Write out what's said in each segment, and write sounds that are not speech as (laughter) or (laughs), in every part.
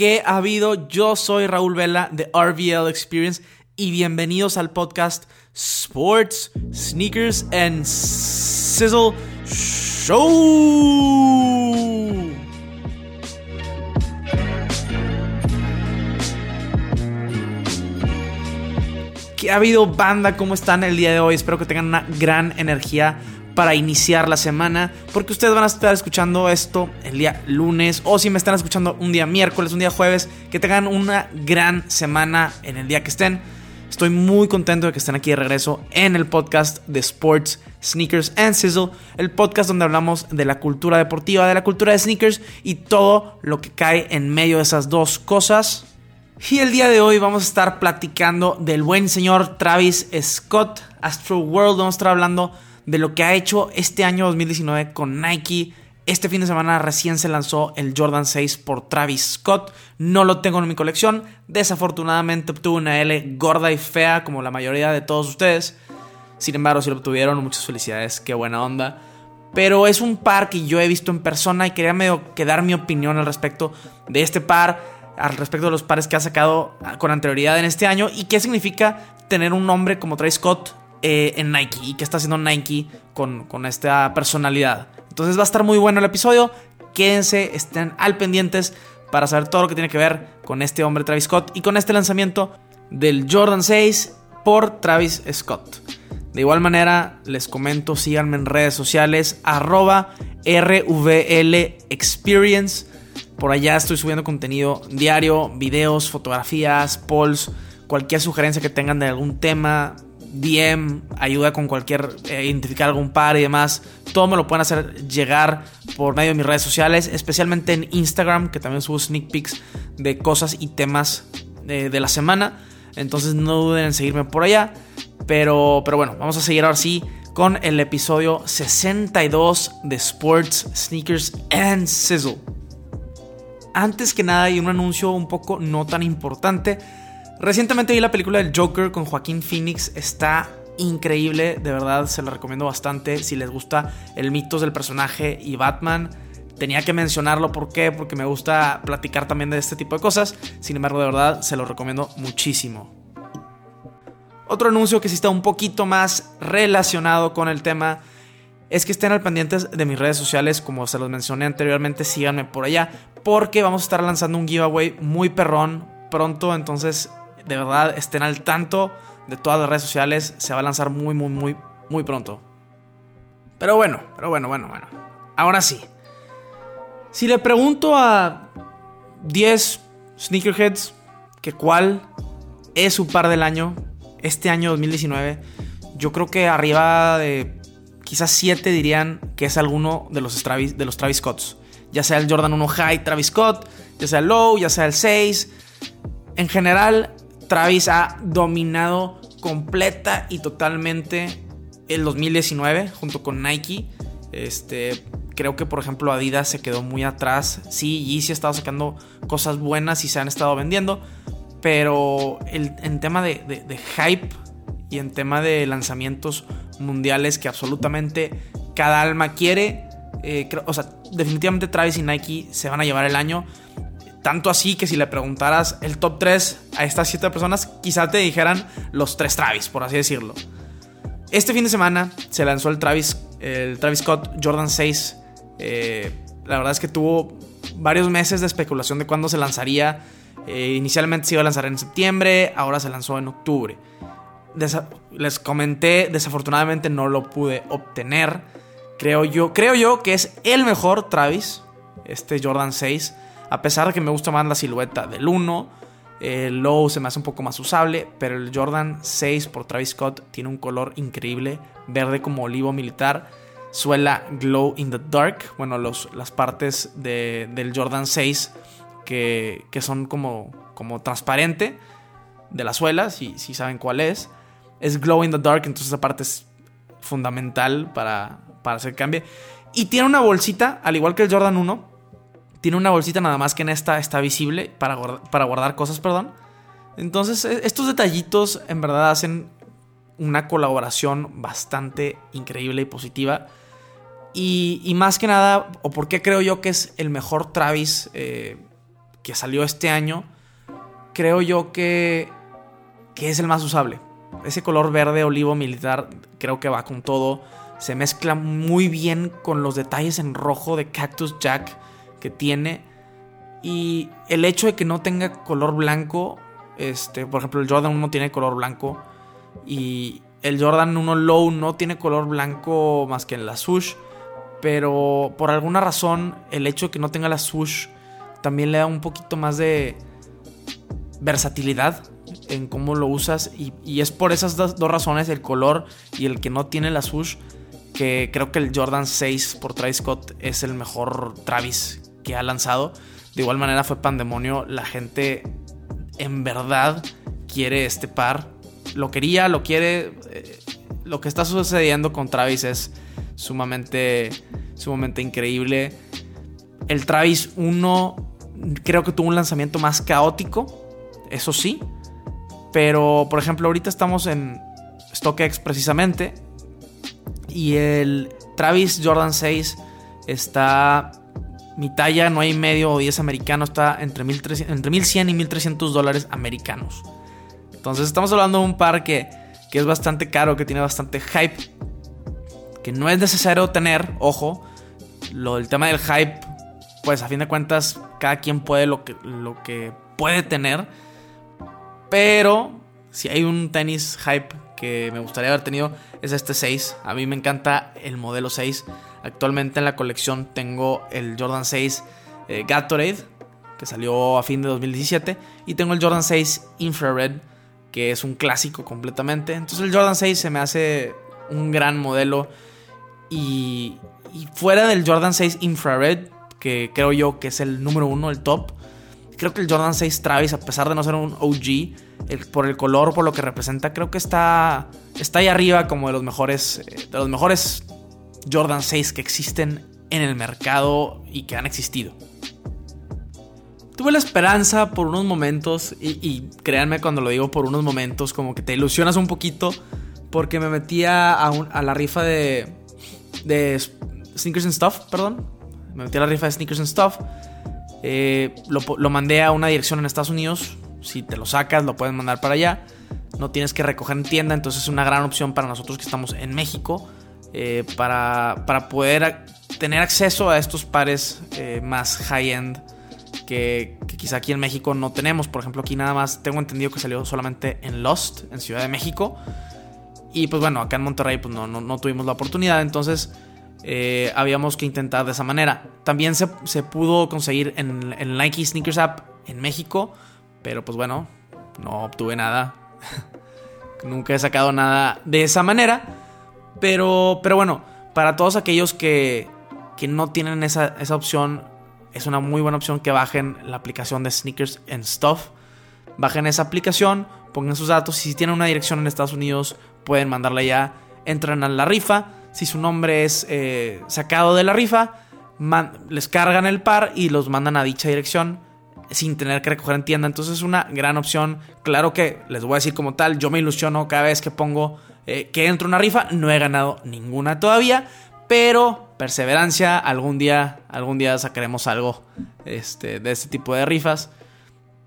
¿Qué ha habido? Yo soy Raúl Vela de RVL Experience y bienvenidos al podcast Sports, Sneakers and Sizzle Show. ¿Qué ha habido, banda? ¿Cómo están el día de hoy? Espero que tengan una gran energía para iniciar la semana, porque ustedes van a estar escuchando esto el día lunes o si me están escuchando un día miércoles, un día jueves, que tengan una gran semana en el día que estén. Estoy muy contento de que estén aquí de regreso en el podcast de Sports, Sneakers and Sizzle, el podcast donde hablamos de la cultura deportiva, de la cultura de sneakers y todo lo que cae en medio de esas dos cosas. Y el día de hoy vamos a estar platicando del buen señor Travis Scott, Astro World, vamos a estar hablando de lo que ha hecho este año 2019 con Nike. Este fin de semana recién se lanzó el Jordan 6 por Travis Scott. No lo tengo en mi colección. Desafortunadamente obtuvo una L gorda y fea como la mayoría de todos ustedes. Sin embargo, si lo obtuvieron, muchas felicidades. Qué buena onda. Pero es un par que yo he visto en persona y quería medio que dar mi opinión al respecto de este par, al respecto de los pares que ha sacado con anterioridad en este año y qué significa tener un nombre como Travis Scott eh, en Nike y qué está haciendo Nike con, con esta personalidad. Entonces va a estar muy bueno el episodio. Quédense, estén al pendientes para saber todo lo que tiene que ver con este hombre Travis Scott y con este lanzamiento del Jordan 6 por Travis Scott. De igual manera, les comento, síganme en redes sociales, arroba Experience. Por allá estoy subiendo contenido diario, videos, fotografías, polls, cualquier sugerencia que tengan de algún tema, DM, ayuda con cualquier, eh, identificar algún par y demás, todo me lo pueden hacer llegar por medio de mis redes sociales, especialmente en Instagram, que también subo sneak peeks de cosas y temas de, de la semana. Entonces no duden en seguirme por allá. Pero, pero bueno, vamos a seguir ahora sí con el episodio 62 de Sports, Sneakers and Sizzle. Antes que nada hay un anuncio un poco no tan importante. Recientemente vi la película del Joker con Joaquín Phoenix. Está increíble, de verdad se la recomiendo bastante. Si les gusta el mitos del personaje y Batman, tenía que mencionarlo. ¿Por qué? Porque me gusta platicar también de este tipo de cosas. Sin embargo, de verdad se lo recomiendo muchísimo. Otro anuncio que sí está un poquito más relacionado con el tema es que estén al pendientes de mis redes sociales, como se los mencioné anteriormente, síganme por allá, porque vamos a estar lanzando un giveaway muy perrón pronto, entonces de verdad estén al tanto de todas las redes sociales. Se va a lanzar muy, muy, muy, muy pronto. Pero bueno, pero bueno, bueno, bueno. Ahora sí. Si le pregunto a 10 sneakerheads que cuál es su par del año, este año 2019, yo creo que arriba de quizás 7 dirían que es alguno de los Travis, de los Travis Scotts. Ya sea el Jordan 1 High Travis Scott, ya sea el Low, ya sea el 6. En general, Travis ha dominado completa y totalmente el 2019 junto con Nike. Este, creo que por ejemplo Adidas se quedó muy atrás. Sí, Yeezy ha estado sacando cosas buenas y se han estado vendiendo. Pero en tema de, hype y en tema de lanzamientos mundiales que absolutamente cada alma quiere. Eh, o sea, definitivamente Travis y Nike se van a llevar el año. Tanto así que si le preguntaras el top 3 a estas 7 personas, quizá te dijeran los 3 Travis, por así decirlo. Este fin de semana se lanzó el Travis, el Travis Scott Jordan 6. Eh, la verdad es que tuvo varios meses de especulación de cuándo se lanzaría. Eh, inicialmente se iba a lanzar en septiembre, ahora se lanzó en octubre. les comenté, desafortunadamente no lo pude obtener. Creo yo, creo yo que es el mejor Travis, este Jordan 6. A pesar de que me gusta más la silueta del 1, el Low se me hace un poco más usable, pero el Jordan 6 por Travis Scott tiene un color increíble, verde como olivo militar, suela glow in the dark, bueno, los, las partes del Jordan 6 que, son como, como transparente de la suela, si, si saben cuál es, es glow in the dark, entonces esa parte es fundamental para, para hacer cambio. Y tiene una bolsita, al igual que el Jordan 1, tiene una bolsita nada más que en esta está visible para guardar, para guardar cosas, perdón. Entonces, e, estos detallitos en verdad hacen una colaboración bastante increíble y positiva. Y, más que nada, o por qué creo yo que es el mejor Travis eh, que salió este año, creo yo que, que es el más usable. Ese color verde olivo militar creo que va con todo. Se mezcla muy bien con los detalles en rojo de Cactus Jack que tiene. Y el hecho de que no tenga color blanco, este, por ejemplo, el Jordan 1 tiene color blanco. Y el Jordan 1 Low no tiene color blanco más que en la swoosh. Pero por alguna razón, el hecho de que no tenga la swoosh también le da un poquito más de versatilidad en cómo lo usas. Y, es por esas dos, razones, el color y el que no tiene la swoosh, que creo que el Jordan 6 por Travis Scott es el mejor Travis que ha lanzado. De igual manera fue pandemonio. La gente en verdad quiere este par. Lo quería, lo quiere. Eh, lo que está sucediendo con Travis es sumamente, sumamente increíble. El Travis 1 creo que tuvo un lanzamiento más caótico, eso sí. Pero, por ejemplo, ahorita estamos en StockX precisamente. Y el Travis Jordan 6 está. Mi talla no hay medio o 10 americano, está entre, entre 1100 y 1300 dólares americanos. Entonces, estamos hablando de un par que, que es bastante caro, que tiene bastante hype que no es necesario tener, ojo, lo del tema del hype, pues a fin de cuentas cada quien puede lo que, lo que puede tener, pero si hay un tenis hype que me gustaría haber tenido es este 6, a mí me encanta el modelo 6, actualmente en la colección tengo el Jordan 6 eh, Gatorade, que salió a fin de 2017, y tengo el Jordan 6 Infrared, que es un clásico completamente, entonces el Jordan 6 se me hace un gran modelo. Y, fuera del Jordan 6 Infrared, que creo yo que es el número uno, el top, creo que el Jordan 6 Travis, a pesar de no ser un OG, por el color, por lo que representa, creo que está, está ahí arriba como de los mejores, eh, de los mejores Jordan 6 que existen en el mercado y que han existido. Tuve la esperanza por unos momentos, y, créanme cuando lo digo por unos momentos, como que te ilusionas un poquito, porque me metía a la rifa de, Sneakers and Stuff, perdón. Me metí a la rifa de Sneakers and Stuff. Eh, lo, mandé a una dirección en Estados Unidos. Si te lo sacas, lo pueden mandar para allá. No tienes que recoger en tienda, entonces es una gran opción para nosotros que estamos en México. Eh, para, para, poder tener acceso a estos pares eh, más high-end que, quizá aquí en México no tenemos. Por ejemplo, aquí nada más tengo entendido que salió solamente en Lost, en Ciudad de México. Y pues bueno, acá en Monterrey pues no, no, tuvimos la oportunidad, entonces eh, habíamos que intentar de esa manera. También se, pudo conseguir en el Nike Sneakers App en México, pero pues bueno, no obtuve nada. (laughs) Nunca he sacado nada de esa manera. Pero, pero bueno, para todos aquellos que, que no tienen esa, esa opción, es una muy buena opción que bajen la aplicación de Sneakers and Stuff. Bajen esa aplicación, pongan sus datos. Si tienen una dirección en Estados Unidos, pueden mandarla ya. Entran a la rifa. Si su nombre es eh, sacado de la rifa, les cargan el par y los mandan a dicha dirección sin tener que recoger en tienda. Entonces es una gran opción. Claro que les voy a decir como tal, yo me ilusiono cada vez que pongo eh, que entro una rifa. No he ganado ninguna todavía, pero perseverancia. Algún día, algún día sacaremos algo este, de este tipo de rifas.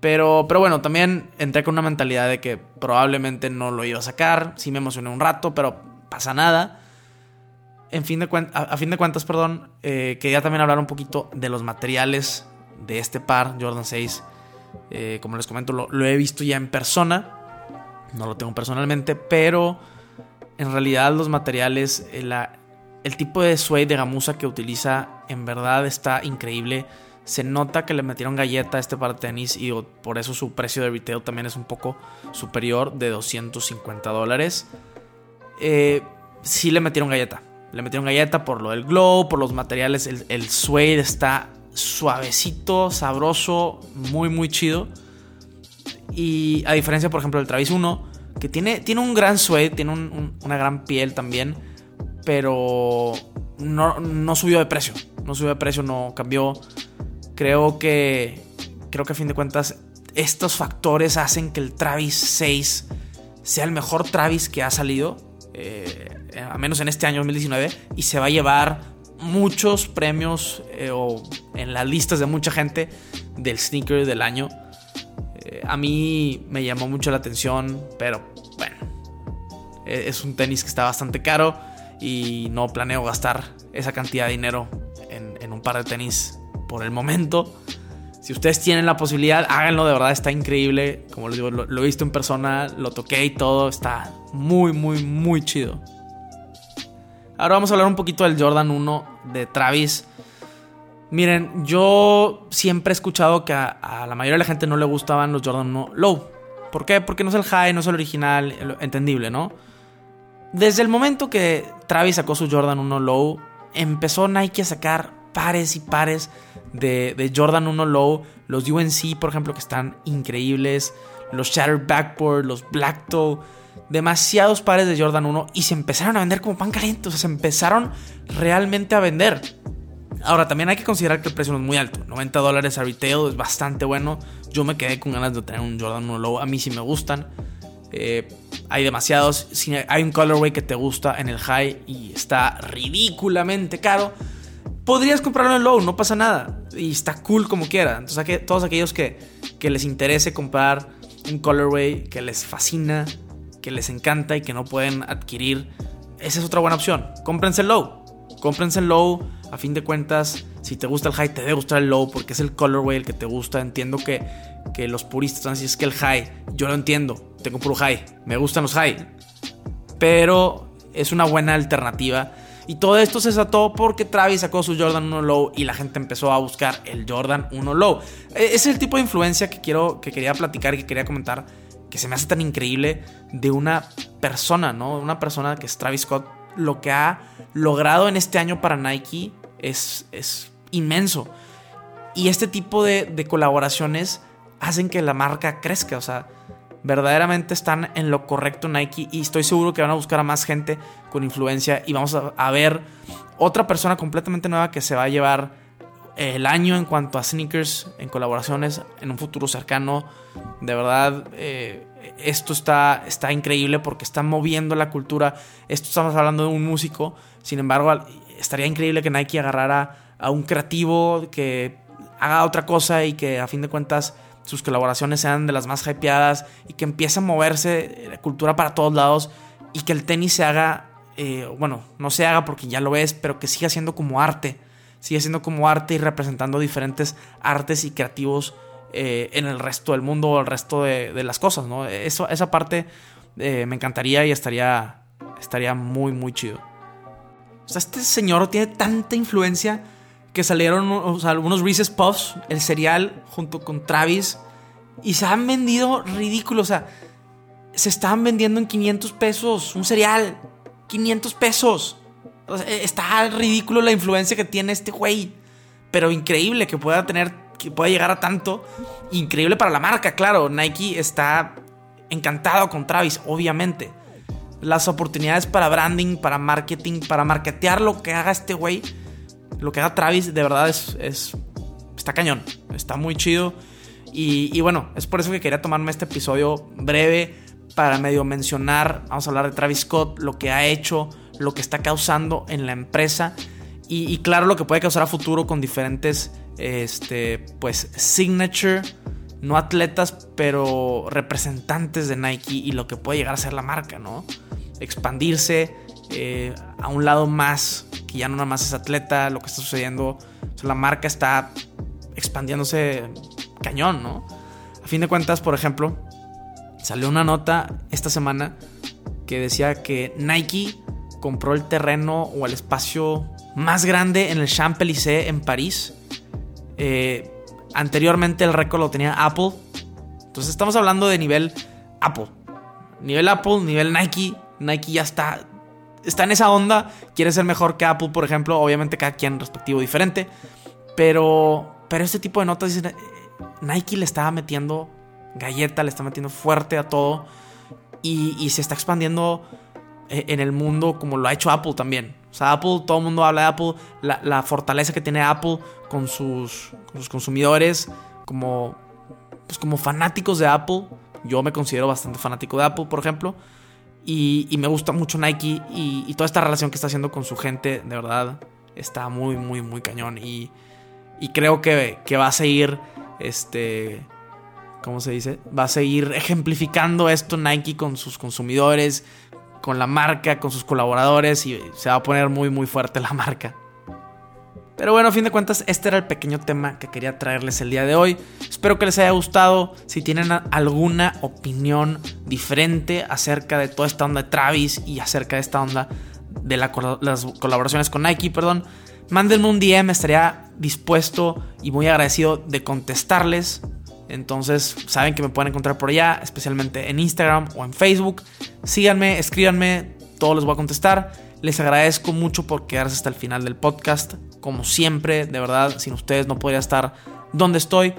Pero, pero bueno, también entré con una mentalidad de que probablemente no lo iba a sacar. Sí me emocioné un rato, pero pasa nada. A, fin de cuentas, perdón, eh, quería también hablar un poquito de los materiales de este par, Jordan 6. Eh, como les comento, lo, he visto ya en persona. No lo tengo personalmente, pero en realidad los materiales, el, eh, el tipo de suede de gamuza que utiliza en verdad está increíble. Se nota que le metieron galleta a este par de tenis y por eso su precio de retail también es un poco superior de 250 dólares. Eh, sí le metieron galleta. Le metieron galleta por lo del glow, por los materiales. El, suede está suavecito, sabroso, muy, muy chido. Y a diferencia, por ejemplo, del Travis 1, que tiene, tiene un gran suede, tiene una gran piel también, pero no, no subió de precio. No subió de precio, no cambió Creo que, creo que a fin de cuentas estos factores hacen que el Travis 6 sea el mejor Travis que ha salido, eh, a menos en este año 2019, y se va a llevar muchos premios eh, o en las listas de mucha gente del sneaker del año. A mí me llamó mucho la atención, pero bueno, e-, es un tenis que está bastante caro y no planeo gastar esa cantidad de dinero en, en un par de tenis por el momento. Si ustedes tienen la posibilidad, háganlo, de verdad está increíble. Como les digo, lo, he visto en persona, lo toqué y todo, está muy, muy, muy chido. Ahora vamos a hablar un poquito del Jordan 1 de Travis. Miren, yo siempre he escuchado que a, la mayoría de la gente no le gustaban los Jordan 1 Low. ¿Por qué? Porque no es el high, no es el original, entendible, ¿no? Desde el momento que Travis sacó su Jordan 1 Low, empezó Nike a sacar pares y pares de, Jordan 1 Low, los UNC, por ejemplo, que están increíbles, los Shattered Backboard, los Black Toe, demasiados pares de Jordan 1 y se empezaron a vender como pan caliente, o sea, se empezaron realmente a vender. Ahora, también hay que considerar que el precio no es muy alto. 90 dólares a retail es bastante bueno. Yo me quedé con ganas de tener un Jordan 1 Low. A mí sí me gustan. Eh, hay demasiados. Si hay un colorway que te gusta en el high y está ridículamente caro, podrías comprarlo en low, no pasa nada. Y está cool como quiera. Entonces, todos aquellos que, que les interese comprar un colorway que les fascina, que les encanta y que no pueden adquirir, esa es otra buena opción. Cómprense el low. Cómprense el low. A fin de cuentas, si te gusta el high, te debe gustar el low porque es el colorway el que te gusta. Entiendo que, que los puristas van a decir es que el high, yo lo entiendo. Tengo puro high. Me gustan los high. Pero es una buena alternativa y todo esto se desató porque Travis sacó su Jordan 1 Low y la gente empezó a buscar el Jordan 1 Low. E, es el tipo de influencia que quiero que quería platicar que quería comentar que se me hace tan increíble de una persona, ¿no? Una persona que es Travis Scott. Lo que ha logrado en este año para Nike es, es inmenso. Y este tipo de, colaboraciones hacen que la marca crezca. O sea, verdaderamente están en lo correcto Nike y estoy seguro que van a buscar a más gente con influencia y vamos a, ver otra persona completamente nueva que se va a llevar el año en cuanto a sneakers en colaboraciones en un futuro cercano. De verdad, eh, esto está, está increíble porque está moviendo la cultura. Esto estamos hablando de un músico, sin embargo, estaría increíble que Nike agarrara a un creativo que haga otra cosa y que a fin de cuentas sus colaboraciones sean de las más hypeadas y que empiece a moverse la cultura para todos lados y que el tenis se haga, eh, bueno, no se haga porque ya lo ves, pero que siga siendo como arte, siga siendo como arte y representando diferentes artes y creativos eh, en el resto del mundo o el resto de, las cosas, ¿no? Eso, esa parte eh, me encantaría y estaría, estaría muy, muy chido. O sea, este señor tiene tanta influencia que salieron algunos Reese's Puffs, el cereal, junto con Travis. Y se han vendido ridículos. O sea, se estaban vendiendo en 500 pesos. Un cereal. 500 pesos. está ridículo la influencia que tiene este güey. Pero increíble que pueda tener. Que pueda llegar a tanto. Increíble para la marca, claro. Nike está encantado con Travis, obviamente. Las oportunidades para branding, para marketing, para marketear lo que haga este güey lo que haga Travis de verdad es, es está cañón, está muy chido. Y, bueno, es por eso que quería tomarme este episodio breve para medio mencionar, vamos a hablar de Travis Scott, lo que ha hecho, lo que está causando en la empresa y, claro lo que puede causar a futuro con diferentes, este, pues, signature, no atletas, pero representantes de Nike y lo que puede llegar a ser la marca, ¿no? Expandirse eh, a un lado más ya no nada más es atleta, lo que está sucediendo, la marca está expandiéndose cañón, ¿no? A fin de cuentas, por ejemplo, salió una nota esta semana que decía que Nike compró el terreno o el espacio más grande en el Champs-Élysées en París. Eh, anteriormente el récord lo tenía Apple. Entonces estamos hablando de nivel Apple. Nivel Apple, nivel Nike. Nike ya está está en esa onda, quiere ser mejor que Apple, por ejemplo, obviamente cada quien respectivo diferente, pero, pero este tipo de notas dicen, Nike le está metiendo galleta, le está metiendo fuerte a todo y, se está expandiendo eh, en el mundo como lo ha hecho Apple también. O sea, Apple, todo el mundo habla de Apple, la, fortaleza que tiene Apple con sus, sus consumidores, como, pues como fanáticos de Apple. Yo me considero bastante fanático de Apple, por ejemplo. Y, me gusta mucho Nike y, toda esta relación que está haciendo con su gente, de verdad, está muy, muy, muy cañón. Y, creo que, va a seguir este, ¿cómo se dice? Va a seguir ejemplificando esto Nike con sus consumidores, con la marca, con sus colaboradores y se va a poner muy muy fuerte la marca. Pero bueno, a fin de cuentas, este era el pequeño tema que quería traerles el día de hoy. Espero que les haya gustado. Si tienen alguna opinión diferente acerca de toda esta onda de Travis y acerca de esta onda de las colaboraciones con Nike, perdón, mándenme un DM, estaría dispuesto y muy agradecido de contestarles. Entonces, saben que me pueden encontrar por allá, especialmente en Instagram o en Facebook. Síganme, escríbanme, todo les voy a contestar. Les agradezco mucho por quedarse hasta el final del podcast. Como siempre, de verdad, sin ustedes no podría estar donde estoy.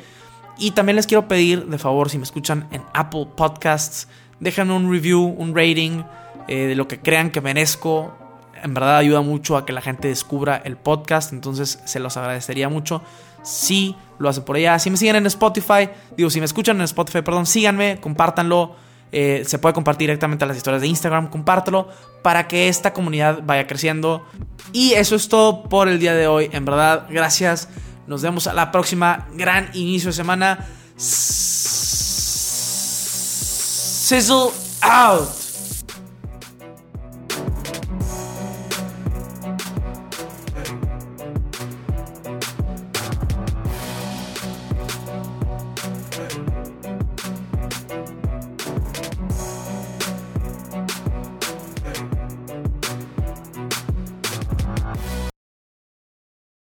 Y también les quiero pedir, de favor, si me escuchan en Apple Podcasts, déjenme un review, un rating eh, de lo que crean que merezco en verdad ayuda mucho a que la gente descubra el podcast, entonces se los agradecería mucho si lo hacen por allá. Si me siguen en Spotify, digo, si me escuchan en Spotify, perdón, síganme, compártanlo. Eh, se puede compartir directamente a las historias de Instagram, compártelo para que esta comunidad vaya creciendo. Y eso es todo por el día de hoy. En verdad, gracias. Nos vemos a la próxima. Gran inicio de semana. Sizzle out.